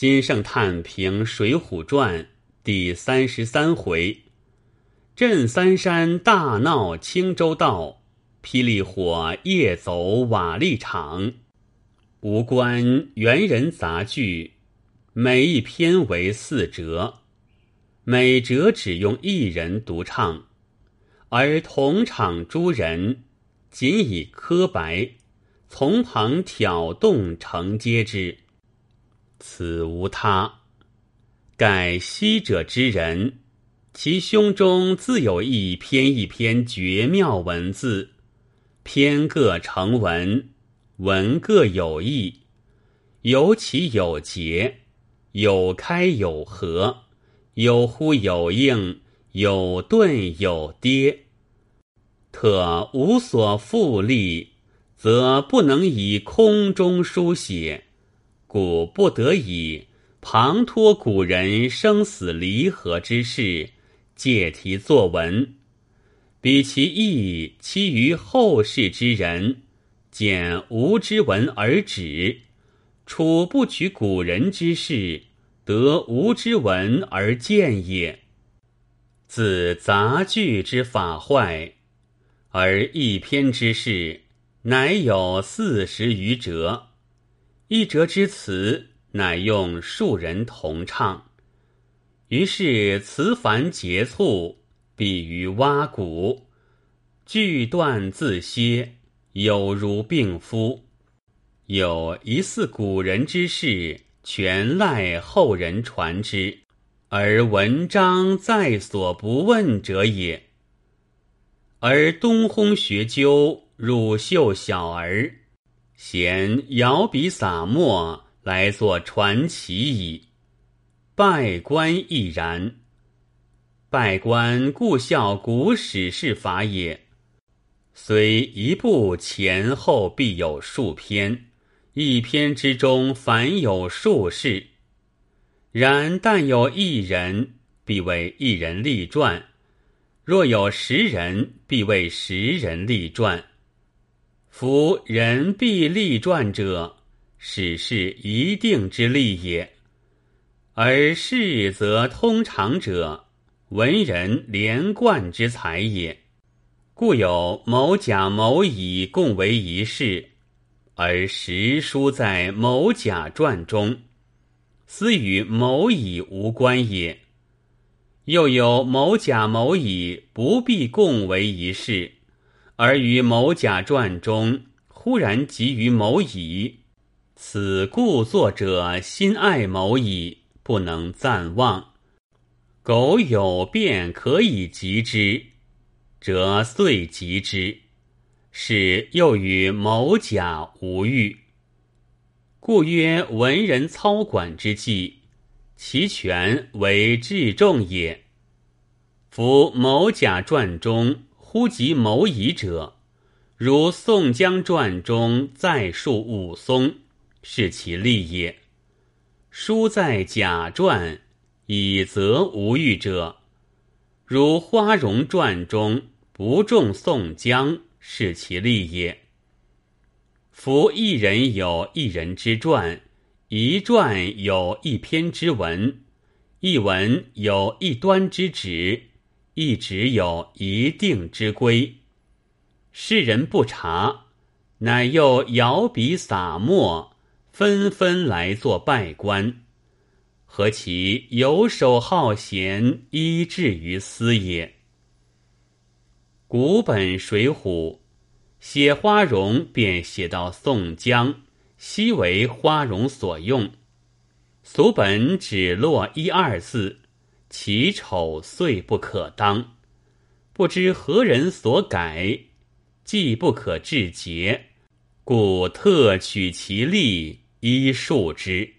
金圣叹评《水浒传》第三十三回：镇三山大闹青州道，霹雳火夜走瓦砾场。无关元人杂剧，每一篇为四折，每折只用一人独唱，而同场诸人仅以磕白，从旁挑动承接之。此无他，盖昔者之人，其胸中自有一篇一篇绝妙文字，篇各成文，文各有意，有起有节，有开有合，有呼有应，有顿有跌。特无所复立，则不能以空中书写。故不得已旁托古人生死离合之事，借题作文，比其意，其于后世之人见无之文而止，处不取古人之事，得无之文而见也。自杂句之法坏，而一篇之事，乃有四十余折。一折之词，乃用数人同唱，于是词繁节促，比于蛙鼓，句断自歇，有如病夫。有疑似古人之事，全赖后人传之，而文章在所不问者也。而东烘学究，乳秀小儿。嫌摇笔洒墨来作传奇矣。拜官亦然。拜官故效古史事法也。虽一部前后必有数篇，一篇之中凡有数事，然但有一人，必为一人立传；若有十人，必为十人立传。夫人必立传者，史是一定之利也；而事则通常者，文人连贯之才也。故有某甲、某乙共为一事，而实书在某甲传中，斯与某乙无关也；又有某甲、某乙不必共为一事。而于某甲传中忽然及于某乙，此故作者心爱某乙，不能暂忘。苟有变可以及之，则遂及之。是又与某甲无欲，故曰文人操管之计，其权为至重也。夫某甲传中。忽及某乙者，如宋江传中再述武松，是其利也。书在甲传，以则无欲者，如花荣传中不重宋江，是其利也。夫一人有一人之传，一传有一篇之文，一文有一端之旨。一直有一定之规，世人不察，乃又摇笔洒墨，纷纷来作拜官，何其游手好闲，依志于斯也？古本《水浒》写花荣，便写到宋江，悉为花荣所用。俗本只落一二字。其丑遂不可当，不知何人所改，既不可治节，故特取其例，依述之。